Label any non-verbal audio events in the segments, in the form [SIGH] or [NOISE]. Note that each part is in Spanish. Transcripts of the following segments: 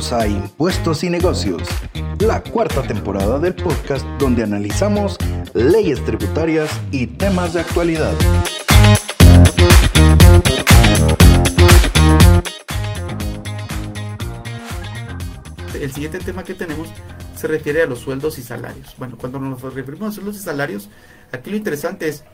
A Impuestos y Negocios, la cuarta temporada del podcast donde analizamos leyes tributarias y temas de actualidad. El siguiente tema que tenemos se refiere a los sueldos y salarios. Bueno, cuando nos referimos a sueldos y salarios, aquí lo interesante es,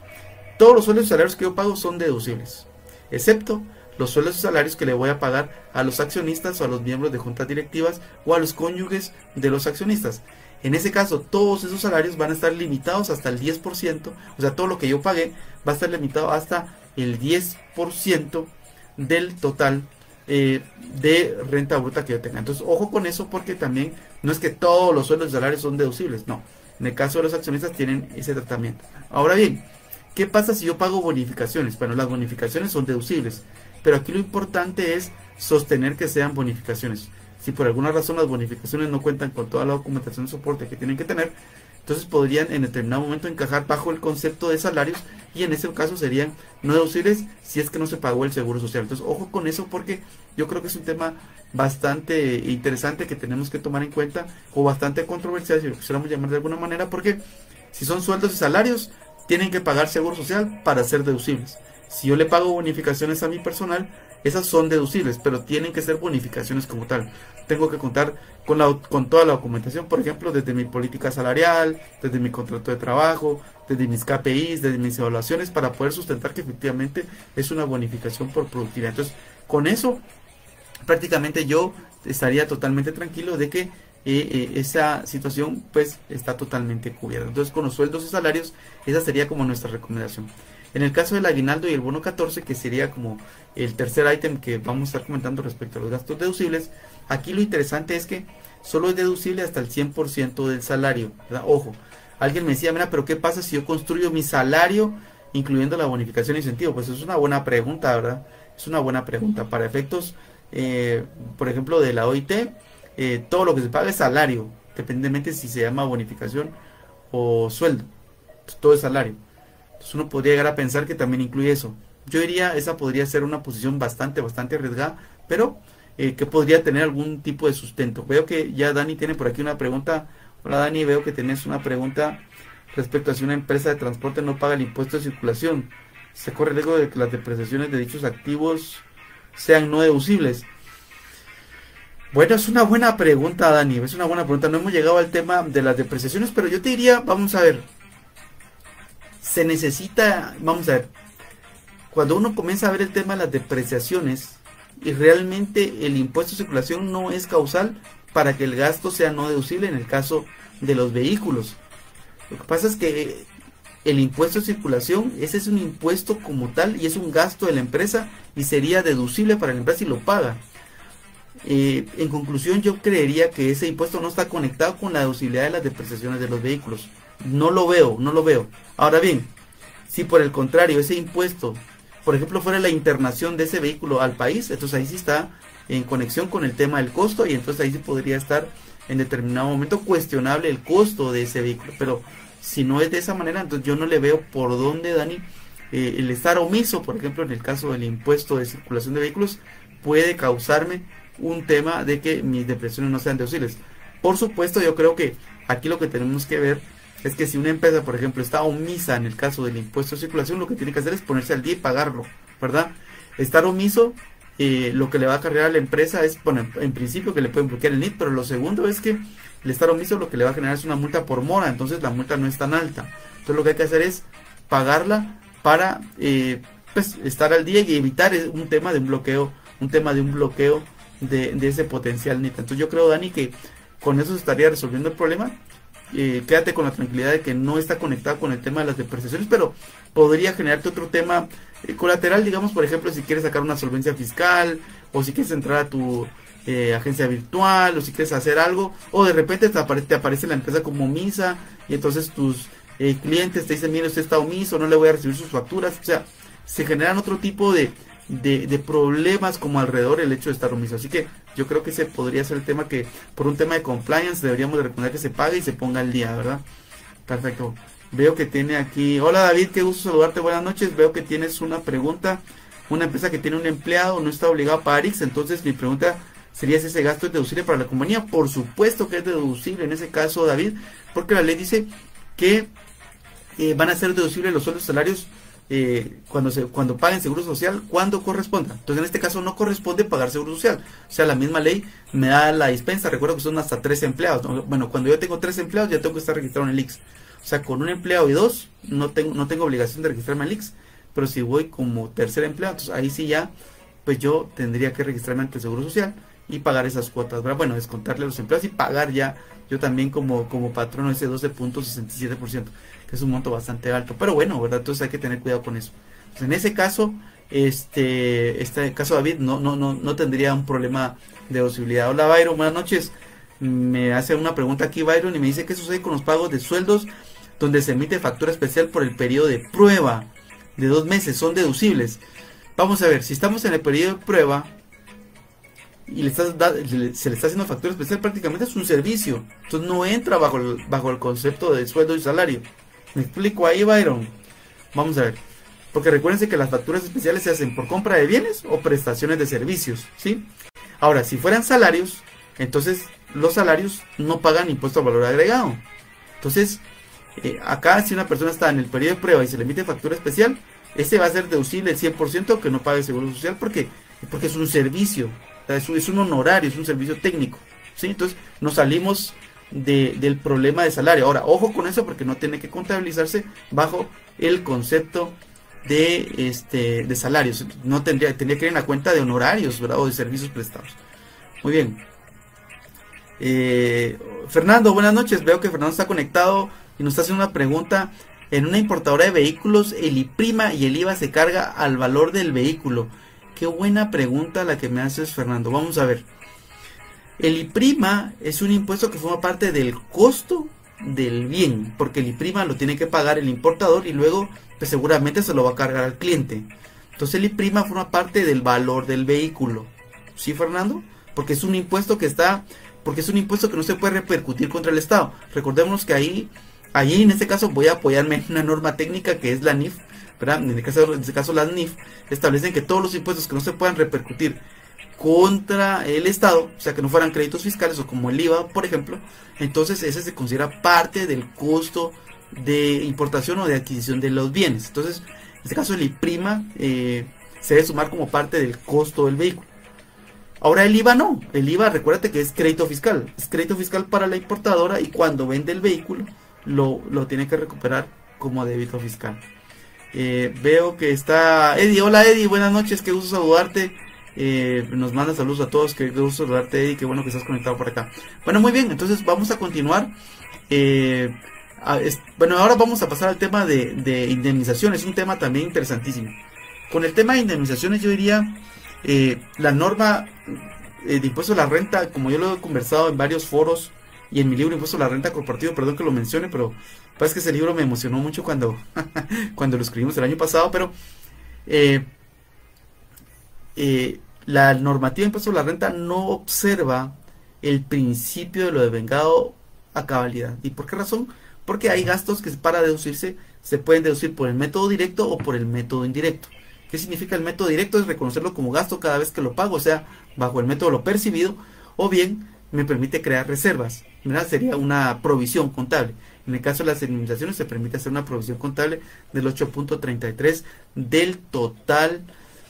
todos los sueldos y salarios que yo pago son deducibles, excepto los sueldos y salarios que le voy a pagar a los accionistas o a los miembros de juntas directivas o a los cónyuges de los accionistas. En ese caso, todos esos salarios van a estar limitados hasta el 10%, o sea, todo lo que yo pagué va a estar limitado hasta el 10% del total eh, de renta bruta que yo tenga. Entonces, ojo con eso porque también no es que todos los sueldos y salarios son deducibles, no. En el caso de los accionistas tienen ese tratamiento. Ahora bien, ¿qué pasa si yo pago bonificaciones? Bueno, las bonificaciones son deducibles. Pero aquí lo importante es sostener que sean bonificaciones. Si por alguna razón las bonificaciones no cuentan con toda la documentación de soporte que tienen que tener, entonces podrían en determinado momento encajar bajo el concepto de salarios y en ese caso serían no deducibles si es que no se pagó el seguro social. Entonces, ojo con eso porque yo creo que es un tema bastante interesante que tenemos que tomar en cuenta o bastante controversial, si lo quisiéramos llamar de alguna manera, porque si son sueldos y salarios, tienen que pagar seguro social para ser deducibles. Si yo le pago bonificaciones a mi personal, esas son deducibles, pero tienen que ser bonificaciones como tal. Tengo que contar con, la, con toda la documentación, por ejemplo, desde mi política salarial, desde mi contrato de trabajo, desde mis KPIs, desde mis evaluaciones, para poder sustentar que efectivamente es una bonificación por productividad. Entonces, con eso, prácticamente yo estaría totalmente tranquilo de que eh, eh, esa situación pues está totalmente cubierta. Entonces, con los sueldos y salarios, esa sería como nuestra recomendación. En el caso del aguinaldo y el bono 14, que sería como el tercer ítem que vamos a estar comentando respecto a los gastos deducibles, aquí lo interesante es que solo es deducible hasta el 100% del salario. Ojo, alguien me decía, mira, pero ¿qué pasa si yo construyo mi salario incluyendo la bonificación y incentivo? Pues es una buena pregunta, ¿verdad? Es una buena pregunta. Para efectos, eh, por ejemplo, de la OIT, eh, todo lo que se paga es salario, dependientemente si se llama bonificación o sueldo. Pues todo es salario uno podría llegar a pensar que también incluye eso. Yo diría, esa podría ser una posición bastante, bastante arriesgada, pero eh, que podría tener algún tipo de sustento. Veo que ya Dani tiene por aquí una pregunta. Hola Dani, veo que tenés una pregunta respecto a si una empresa de transporte no paga el impuesto de circulación. Se corre el riesgo de que las depreciaciones de dichos activos sean no deducibles. Bueno, es una buena pregunta, Dani. Es una buena pregunta. No hemos llegado al tema de las depreciaciones, pero yo te diría, vamos a ver, se necesita, vamos a ver, cuando uno comienza a ver el tema de las depreciaciones y realmente el impuesto de circulación no es causal para que el gasto sea no deducible en el caso de los vehículos. Lo que pasa es que el impuesto de circulación, ese es un impuesto como tal y es un gasto de la empresa y sería deducible para la empresa si lo paga. Eh, en conclusión, yo creería que ese impuesto no está conectado con la deducibilidad de las depreciaciones de los vehículos. No lo veo, no lo veo. Ahora bien, si por el contrario ese impuesto, por ejemplo, fuera la internación de ese vehículo al país, entonces ahí sí está en conexión con el tema del costo y entonces ahí sí podría estar en determinado momento cuestionable el costo de ese vehículo. Pero si no es de esa manera, entonces yo no le veo por dónde, Dani, eh, el estar omiso, por ejemplo, en el caso del impuesto de circulación de vehículos, puede causarme un tema de que mis depresiones no sean deducibles. Por supuesto, yo creo que aquí lo que tenemos que ver es que si una empresa, por ejemplo, está omisa en el caso del impuesto de circulación, lo que tiene que hacer es ponerse al día y pagarlo, ¿verdad? Estar omiso, eh, lo que le va a cargar a la empresa es, bueno, en principio que le pueden bloquear el NIT, pero lo segundo es que el estar omiso lo que le va a generar es una multa por mora, entonces la multa no es tan alta. Entonces lo que hay que hacer es pagarla para eh, pues, estar al día y evitar un tema de un bloqueo, un tema de un bloqueo de, de ese potencial NIT. Entonces yo creo, Dani, que con eso se estaría resolviendo el problema eh, quédate con la tranquilidad de que no está conectado con el tema de las depreciaciones, pero podría generarte otro tema eh, colateral, digamos, por ejemplo, si quieres sacar una solvencia fiscal, o si quieres entrar a tu eh, agencia virtual, o si quieres hacer algo, o de repente te, aparece la empresa como misa, y entonces tus clientes te dicen, mire, usted está omiso, no le voy a recibir sus facturas, o sea, se generan otro tipo de, de, problemas como alrededor el hecho de estar omiso. Así que yo creo que ese podría ser el tema que por un tema de compliance deberíamos de recomendar que se pague y se ponga al día, ¿verdad? Perfecto. Veo que tiene aquí, hola David, qué gusto saludarte, buenas noches. Veo que tienes una pregunta. Una empresa que tiene un empleado no está obligado a pagar X, entonces mi pregunta sería si ese gasto es deducible para la compañía. Por supuesto que es deducible en ese caso, David, porque la ley dice que eh, van a ser deducibles los sueldos salarios eh, cuando se cuando paguen seguro social cuando corresponda. Entonces en este caso no corresponde pagar seguro social. O sea, la misma ley me da la dispensa. Recuerdo que son hasta tres empleados. Bueno, cuando yo tengo tres empleados ya tengo que estar registrado en el IX. O sea, con un empleado y dos no tengo no tengo obligación de registrarme en el IX. Pero si voy como tercer empleado, entonces ahí sí ya, pues yo tendría que registrarme ante el seguro social y pagar esas cuotas. Bueno, descontarle a los empleados y pagar ya yo también como, como patrono ese 12.67% que es un monto bastante alto. Pero bueno, ¿verdad? Entonces hay que tener cuidado con eso. en ese caso, este, este caso David no, no, no, no tendría un problema de posibilidad. Hola Byron, buenas noches. Me hace una pregunta aquí Byron y me dice qué sucede con los pagos de sueldos donde se emite factura especial por el periodo de prueba de dos meses, son deducibles. Vamos a ver, si estamos en el periodo de prueba y le estás se le está haciendo factura especial, prácticamente es un servicio. Entonces no entra bajo bajo el concepto de sueldo y salario. Me explico ahí, Byron. Vamos a ver. Porque recuérdense que las facturas especiales se hacen por compra de bienes o prestaciones de servicios, ¿sí? Ahora, si fueran salarios, entonces los salarios no pagan impuesto al valor agregado. Entonces, eh, acá si una persona está en el periodo de prueba y se le emite factura especial, ese va a ser deducible el 100% que no pague seguro social porque, porque es un servicio, es un, es un honorario, es un servicio técnico, ¿sí? Entonces, nos salimos del problema de salario. Ahora, ojo con eso porque no tiene que contabilizarse bajo el concepto de este de salarios. No tendría, tendría que ir en la cuenta de honorarios o de servicios prestados. Muy bien. Eh, Fernando, buenas noches. Veo que Fernando está conectado y nos está haciendo una pregunta. En una importadora de vehículos, el IPRIMA y el IVA se carga al valor del vehículo. Qué buena pregunta la que me haces, Fernando. Vamos a ver. El IPRIMA es un impuesto que forma parte del costo del bien, porque el IPRIMA lo tiene que pagar el importador y luego pues seguramente se lo va a cargar al cliente. Entonces el IPRIMA forma parte del valor del vehículo. ¿Sí, Fernando? Porque es un impuesto que está, porque es un impuesto que no se puede repercutir contra el Estado. Recordemos que ahí, allí en este caso voy a apoyarme en una norma técnica que es la NIF, ¿verdad? En, caso, en este caso las NIF establecen que todos los impuestos que no se puedan repercutir contra el Estado, o sea, que no fueran créditos fiscales o como el IVA, por ejemplo, entonces ese se considera parte del costo de importación o de adquisición de los bienes. Entonces, en este caso el IPRIMA eh, se debe sumar como parte del costo del vehículo. Ahora el IVA no, el IVA recuérdate que es crédito fiscal, es crédito fiscal para la importadora y cuando vende el vehículo lo, lo tiene que recuperar como débito fiscal. Eh, veo que está Eddie, hola Eddie, buenas noches, qué gusto saludarte. Eh, nos manda saludos a todos, que gusto saludarte y qué bueno que estás conectado por acá. Bueno, muy bien, entonces vamos a continuar. Eh, bueno, ahora vamos a pasar al tema de, de indemnizaciones, un tema también interesantísimo. Con el tema de indemnizaciones yo diría, eh, la norma de impuesto a la renta, como yo lo he conversado en varios foros y en mi libro Impuesto a la Renta Corporativo, perdón que lo mencione, pero parece que ese libro me emocionó mucho cuando, [LAUGHS] cuando lo escribimos el año pasado, pero eh, la normativa de impuesto a la renta no observa el principio de lo de vengado a cabalidad. ¿Y por qué razón? Porque hay gastos que para deducirse se pueden deducir por el método directo o por el método indirecto. ¿Qué significa el método directo? Es reconocerlo como gasto cada vez que lo pago, o sea, bajo el método lo percibido, o bien me permite crear reservas. Sería una provisión contable. En el caso de las indemnizaciones se permite hacer una provisión contable del 8.33 del total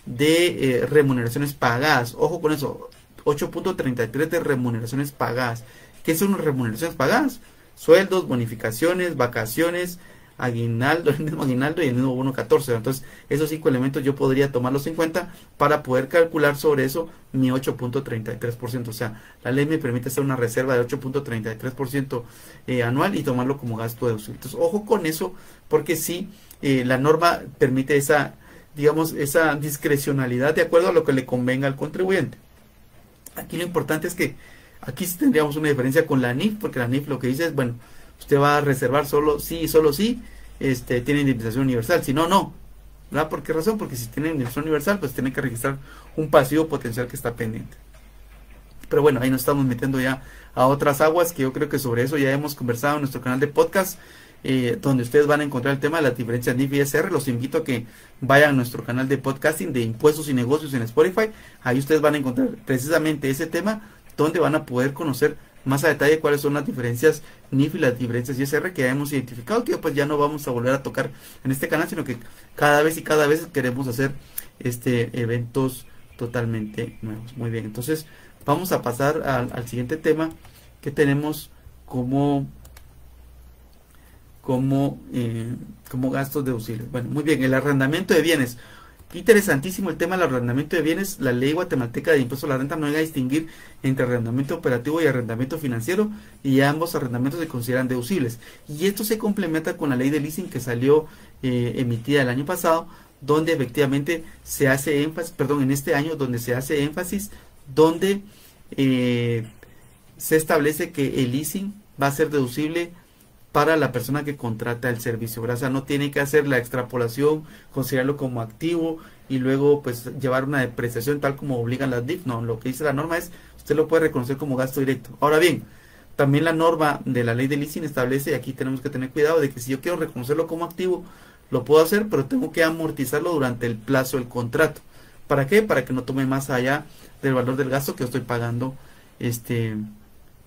de eh, remuneraciones pagadas. Ojo con eso, 8.33 de remuneraciones pagadas. ¿Qué son remuneraciones pagadas? Sueldos, bonificaciones, vacaciones, aguinaldo, [LAUGHS] el mismo aguinaldo y el mismo bono 14. Entonces, esos cinco elementos yo podría tomarlos en cuenta para poder calcular sobre eso mi 8.33%. O sea, la ley me permite hacer una reserva de 8.33% eh, anual y tomarlo como gasto de Entonces, ojo con eso, porque si eh, la norma permite esa digamos, esa discrecionalidad de acuerdo a lo que le convenga al contribuyente. Aquí lo importante es que aquí sí tendríamos una diferencia con la NIF, porque la NIF lo que dice es, bueno, usted va a reservar solo sí y solo sí, este, tiene indemnización universal, si no, no. ¿Verdad? ¿Por qué razón? Porque si tiene indemnización universal, pues tiene que registrar un pasivo potencial que está pendiente. Pero bueno, ahí nos estamos metiendo ya a otras aguas, que yo creo que sobre eso ya hemos conversado en nuestro canal de podcast. Eh, donde ustedes van a encontrar el tema de las diferencias NIF y SR. Los invito a que vayan a nuestro canal de podcasting de impuestos y negocios en Spotify. Ahí ustedes van a encontrar precisamente ese tema donde van a poder conocer más a detalle cuáles son las diferencias NIF y las diferencias ISR que hemos identificado, que pues ya no vamos a volver a tocar en este canal, sino que cada vez y cada vez queremos hacer este eventos totalmente nuevos. Muy bien, entonces vamos a pasar al, siguiente tema que tenemos como como, eh, como gastos deducibles. Bueno, muy bien, el arrendamiento de bienes. Interesantísimo el tema del arrendamiento de bienes. La ley guatemalteca de impuesto a la renta no llega a distinguir entre arrendamiento operativo y arrendamiento financiero y ambos arrendamientos se consideran deducibles. Y esto se complementa con la ley de leasing que salió eh, emitida el año pasado, donde efectivamente se hace énfasis, perdón, en este año donde se hace énfasis, donde eh, se establece que el leasing va a ser deducible para la persona que contrata el servicio. O sea, no tiene que hacer la extrapolación, considerarlo como activo y luego pues llevar una depreciación tal como obligan las DIF. No, lo que dice la norma es, usted lo puede reconocer como gasto directo. Ahora bien, también la norma de la ley de leasing establece, y aquí tenemos que tener cuidado, de que si yo quiero reconocerlo como activo, lo puedo hacer, pero tengo que amortizarlo durante el plazo del contrato. ¿Para qué? Para que no tome más allá del valor del gasto que estoy pagando este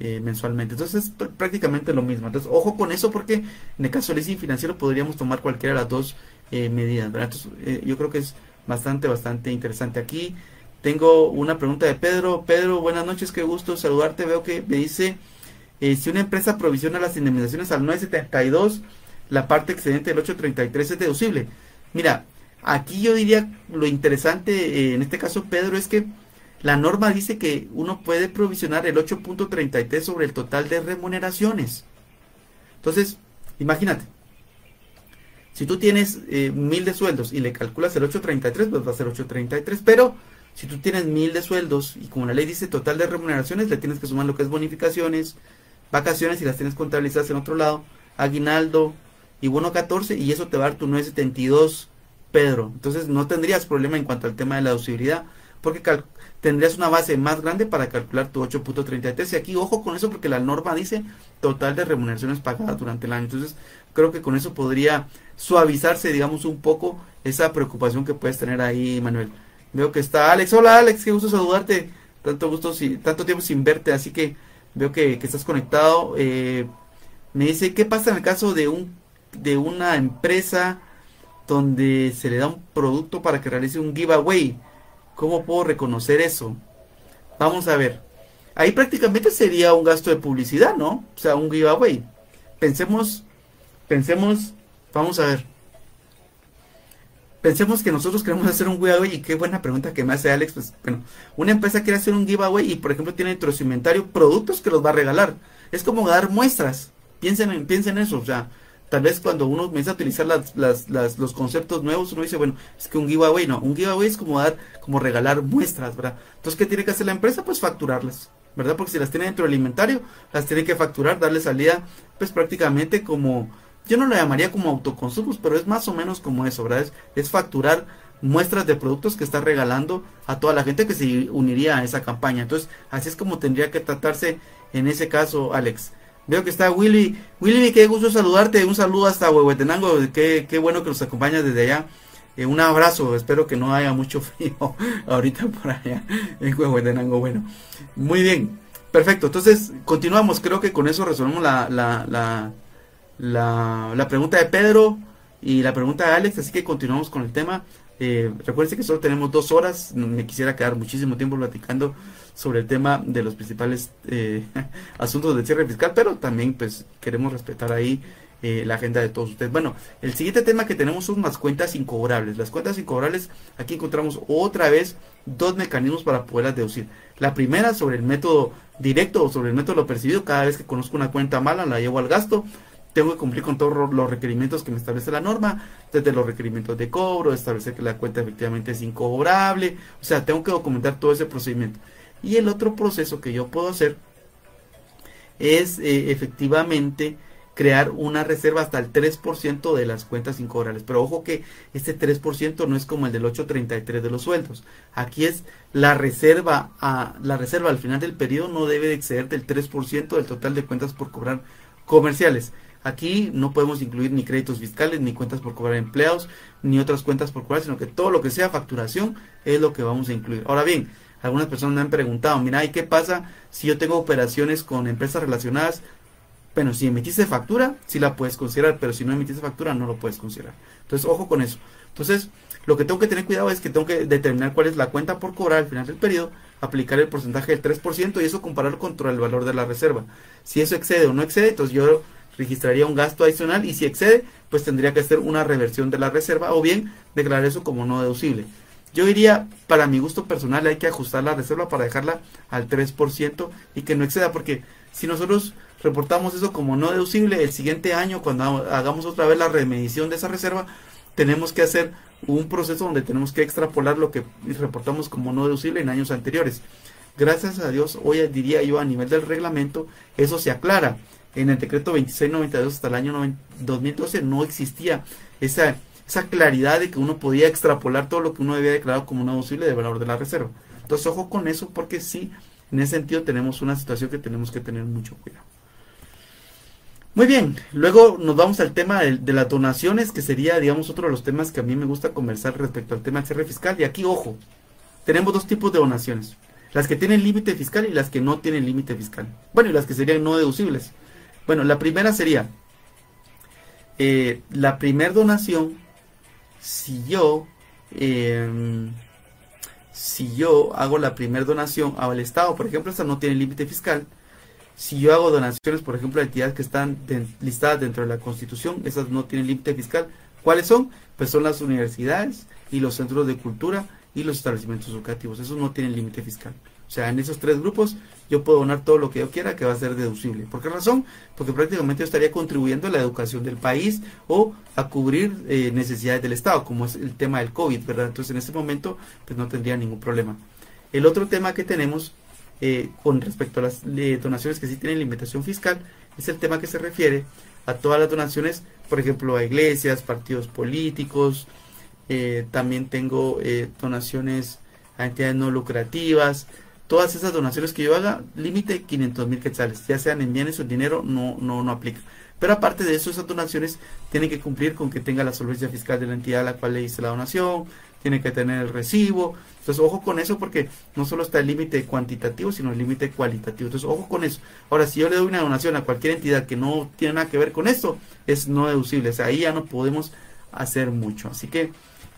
eh, mensualmente. Entonces es prácticamente lo mismo. Entonces, ojo con eso porque en el caso del leasing financiero podríamos tomar cualquiera de las dos eh, medidas. Entonces, eh, yo creo que es bastante, bastante interesante. Aquí tengo una pregunta de Pedro. Pedro, buenas noches, qué gusto saludarte. Veo que me dice, si una empresa provisiona las indemnizaciones al 972, la parte excedente del 833 es deducible. Mira, aquí yo diría lo interesante en este caso, Pedro, es que la norma dice que uno puede provisionar el 8.33 sobre el total de remuneraciones. Entonces, imagínate, si tú tienes eh, mil de sueldos y le calculas el 8.33, pues va a ser 8.33, pero si tú tienes mil de sueldos y como la ley dice total de remuneraciones, le tienes que sumar lo que es bonificaciones, vacaciones y las tienes contabilizadas en otro lado, aguinaldo y bono 14 y eso te va a dar tu 972, Pedro. Entonces no tendrías problema en cuanto al tema de la deducibilidad porque tendrías una base más grande para calcular tu 8.33. Y aquí, ojo con eso, porque la norma dice total de remuneraciones pagadas durante el año. Entonces, creo que con eso podría suavizarse, digamos, un poco esa preocupación que puedes tener ahí, Manuel. Veo que está Alex. Hola, Alex, qué gusto saludarte. Tanto gusto, tanto tiempo sin verte, así que veo que, estás conectado. Eh, me dice, ¿qué pasa en el caso de un de una empresa donde se le da un producto para que realice un giveaway? ¿Cómo puedo reconocer eso? Vamos a ver. Ahí prácticamente sería un gasto de publicidad, ¿no? O sea, un giveaway. Pensemos, pensemos, vamos a ver. Pensemos que nosotros queremos hacer un giveaway y qué buena pregunta que me hace Alex. Pues bueno, una empresa quiere hacer un giveaway y por ejemplo tiene dentro de su inventario productos que los va a regalar. Es como dar muestras. Piensen en, piensen en eso. O sea, tal vez cuando uno comienza a utilizar las, las, los conceptos nuevos, uno dice, bueno, es que un giveaway, no, un giveaway es como dar, como regalar muestras, ¿verdad? Entonces, ¿qué tiene que hacer la empresa? Pues facturarlas, ¿verdad? Porque si las tiene dentro del inventario, las tiene que facturar, darle salida, pues prácticamente como, yo no lo llamaría como autoconsumos, pero es más o menos como eso, ¿verdad? Es, es facturar muestras de productos que está regalando a toda la gente que se uniría a esa campaña. Entonces, así es como tendría que tratarse en ese caso, Alex. Veo que está Willy. Willy, qué gusto saludarte. Un saludo hasta Huehuetenango. Qué, qué bueno que nos acompañas desde allá. Eh, un abrazo. Espero que no haya mucho [LAUGHS] frío ahorita por allá en Huehuetenango. Bueno, muy bien. Perfecto. Entonces, continuamos. Creo que con eso resolvemos la, la, la, la, la pregunta de Pedro y la pregunta de Alex. Así que continuamos con el tema. Eh, recuerden que solo tenemos dos horas. Me quisiera quedar muchísimo tiempo platicando sobre el tema de los principales eh, [LAUGHS] asuntos del cierre fiscal, pero también pues queremos respetar ahí eh, la agenda de todos ustedes. Bueno, el siguiente tema que tenemos son las cuentas incobrables. Las cuentas incobrables, aquí encontramos otra vez dos mecanismos para poderlas deducir. La primera sobre el método directo o sobre el método percibido. Cada vez que conozco una cuenta mala la llevo al gasto tengo que cumplir con todos los requerimientos que me establece la norma, desde los requerimientos de cobro, establecer que la cuenta efectivamente es incobrable, o sea, tengo que documentar todo ese procedimiento. Y el otro proceso que yo puedo hacer es eh, efectivamente crear una reserva hasta el 3% de las cuentas incobrables. Pero ojo que este 3% no es como el del 833 de los sueldos. Aquí es la reserva a la reserva al final del periodo no debe exceder del 3% del total de cuentas por cobrar comerciales. Aquí no podemos incluir ni créditos fiscales, ni cuentas por cobrar empleados, ni otras cuentas por cobrar, sino que todo lo que sea facturación es lo que vamos a incluir. Ahora bien, algunas personas me han preguntado, mira, ¿y qué pasa si yo tengo operaciones con empresas relacionadas? Bueno, si emitiste factura, sí la puedes considerar, pero si no emitiste factura, no lo puedes considerar. Entonces, ojo con eso. Entonces, lo que tengo que tener cuidado es que tengo que determinar cuál es la cuenta por cobrar al final del periodo, aplicar el porcentaje del 3% y eso compararlo contra el valor de la reserva. Si eso excede o no excede, entonces yo registraría un gasto adicional y si excede, pues tendría que hacer una reversión de la reserva o bien declarar eso como no deducible. Yo diría, para mi gusto personal, hay que ajustar la reserva para dejarla al 3% y que no exceda, porque si nosotros reportamos eso como no deducible, el siguiente año, cuando hagamos otra vez la remedición de esa reserva, tenemos que hacer un proceso donde tenemos que extrapolar lo que reportamos como no deducible en años anteriores. Gracias a Dios, hoy diría yo a nivel del reglamento, eso se aclara. En el decreto 2692 hasta el año 2012 no existía esa esa claridad de que uno podía extrapolar todo lo que uno había declarado como no deducible del valor de la reserva. Entonces, ojo con eso porque sí, en ese sentido tenemos una situación que tenemos que tener mucho cuidado. Muy bien, luego nos vamos al tema de, las donaciones, que sería, digamos, otro de los temas que a mí me gusta conversar respecto al tema del cierre fiscal. Y aquí, ojo, tenemos dos tipos de donaciones. Las que tienen límite fiscal y las que no tienen límite fiscal. Bueno, y las que serían no deducibles. Bueno, la primera sería, eh, la primera donación si yo, em, si yo hago la primera donación al Estado, por ejemplo, esta no tiene límite fiscal, si yo hago donaciones, por ejemplo, a entidades que están listadas dentro de la Constitución, esas no tienen límite fiscal. ¿Cuáles son? Pues son las universidades y los centros de cultura y los establecimientos educativos. Esos no tienen límite fiscal. O sea, en esos tres grupos yo puedo donar todo lo que yo quiera que va a ser deducible. ¿Por qué razón? Porque prácticamente yo estaría contribuyendo a la educación del país o a cubrir eh, necesidades del Estado, como es el tema del COVID, ¿verdad? Entonces en este momento pues no tendría ningún problema. El otro tema que tenemos eh, con respecto a las eh, donaciones que sí tienen limitación fiscal es el tema que se refiere a todas las donaciones, por ejemplo, a iglesias, partidos políticos, también tengo donaciones a entidades no lucrativas, todas esas donaciones que yo haga, límite 500 mil quetzales, ya sean en bienes o en dinero, no, no, no aplica. Pero aparte de eso, esas donaciones tienen que cumplir con que tenga la solvencia fiscal de la entidad a la cual le hice la donación, tiene que tener el recibo. Entonces, ojo con eso porque no solo está el límite cuantitativo, sino el límite cualitativo. Entonces, ojo con eso. Ahora, si yo le doy una donación a cualquier entidad que no tiene nada que ver con esto, es no deducible. O sea, ahí ya no podemos hacer mucho. Así que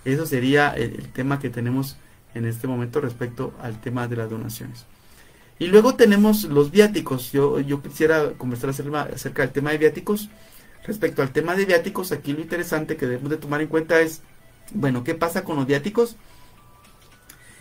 eso sería el tema que tenemos en este momento respecto al tema de las donaciones. Y luego tenemos los viáticos. Yo, yo quisiera conversar acerca del tema de viáticos. Respecto al tema de viáticos, aquí lo interesante que debemos de tomar en cuenta es, bueno, ¿qué pasa con los viáticos?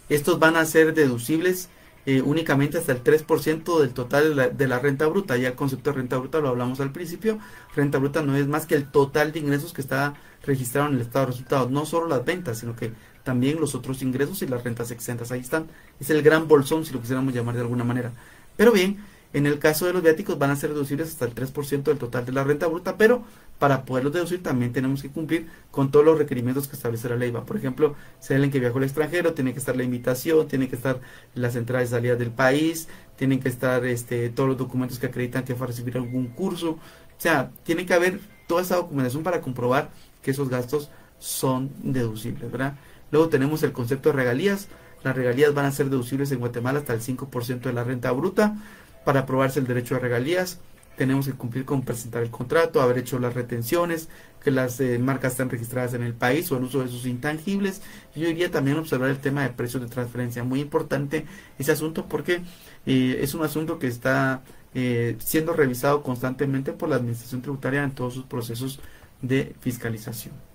Estos van a ser deducibles eh, únicamente hasta el 3% del total de la, de la, renta bruta. Ya el concepto de renta bruta lo hablamos al principio. Renta bruta no es más que el total de ingresos que está registrado en el estado de resultados. No solo las ventas, sino que también los otros ingresos y las rentas exentas. Ahí están. Es el gran bolsón, si lo quisiéramos llamar de alguna manera. Pero bien, en el caso de los viáticos van a ser deducibles hasta el 3% del total de la renta bruta, pero para poderlos deducir también tenemos que cumplir con todos los requerimientos que establece la ley. Por ejemplo, si alguien que viajó al extranjero, tiene que estar la invitación, tiene que estar las entradas y salidas del país, tienen que estar este, todos los documentos que acreditan que fue a recibir algún curso. O sea, tiene que haber toda esa documentación para comprobar que esos gastos son deducibles, ¿verdad? Luego tenemos el concepto de regalías. Las regalías van a ser deducibles en Guatemala hasta el 5% de la renta bruta. Para aprobarse el derecho a regalías, tenemos que cumplir con presentar el contrato, haber hecho las retenciones, que las eh, marcas están registradas en el país o el uso de sus intangibles. Yo diría también observar el tema de precios de transferencia. Muy importante ese asunto porque eh, es un asunto que está eh, siendo revisado constantemente por la Administración Tributaria en todos sus procesos de fiscalización.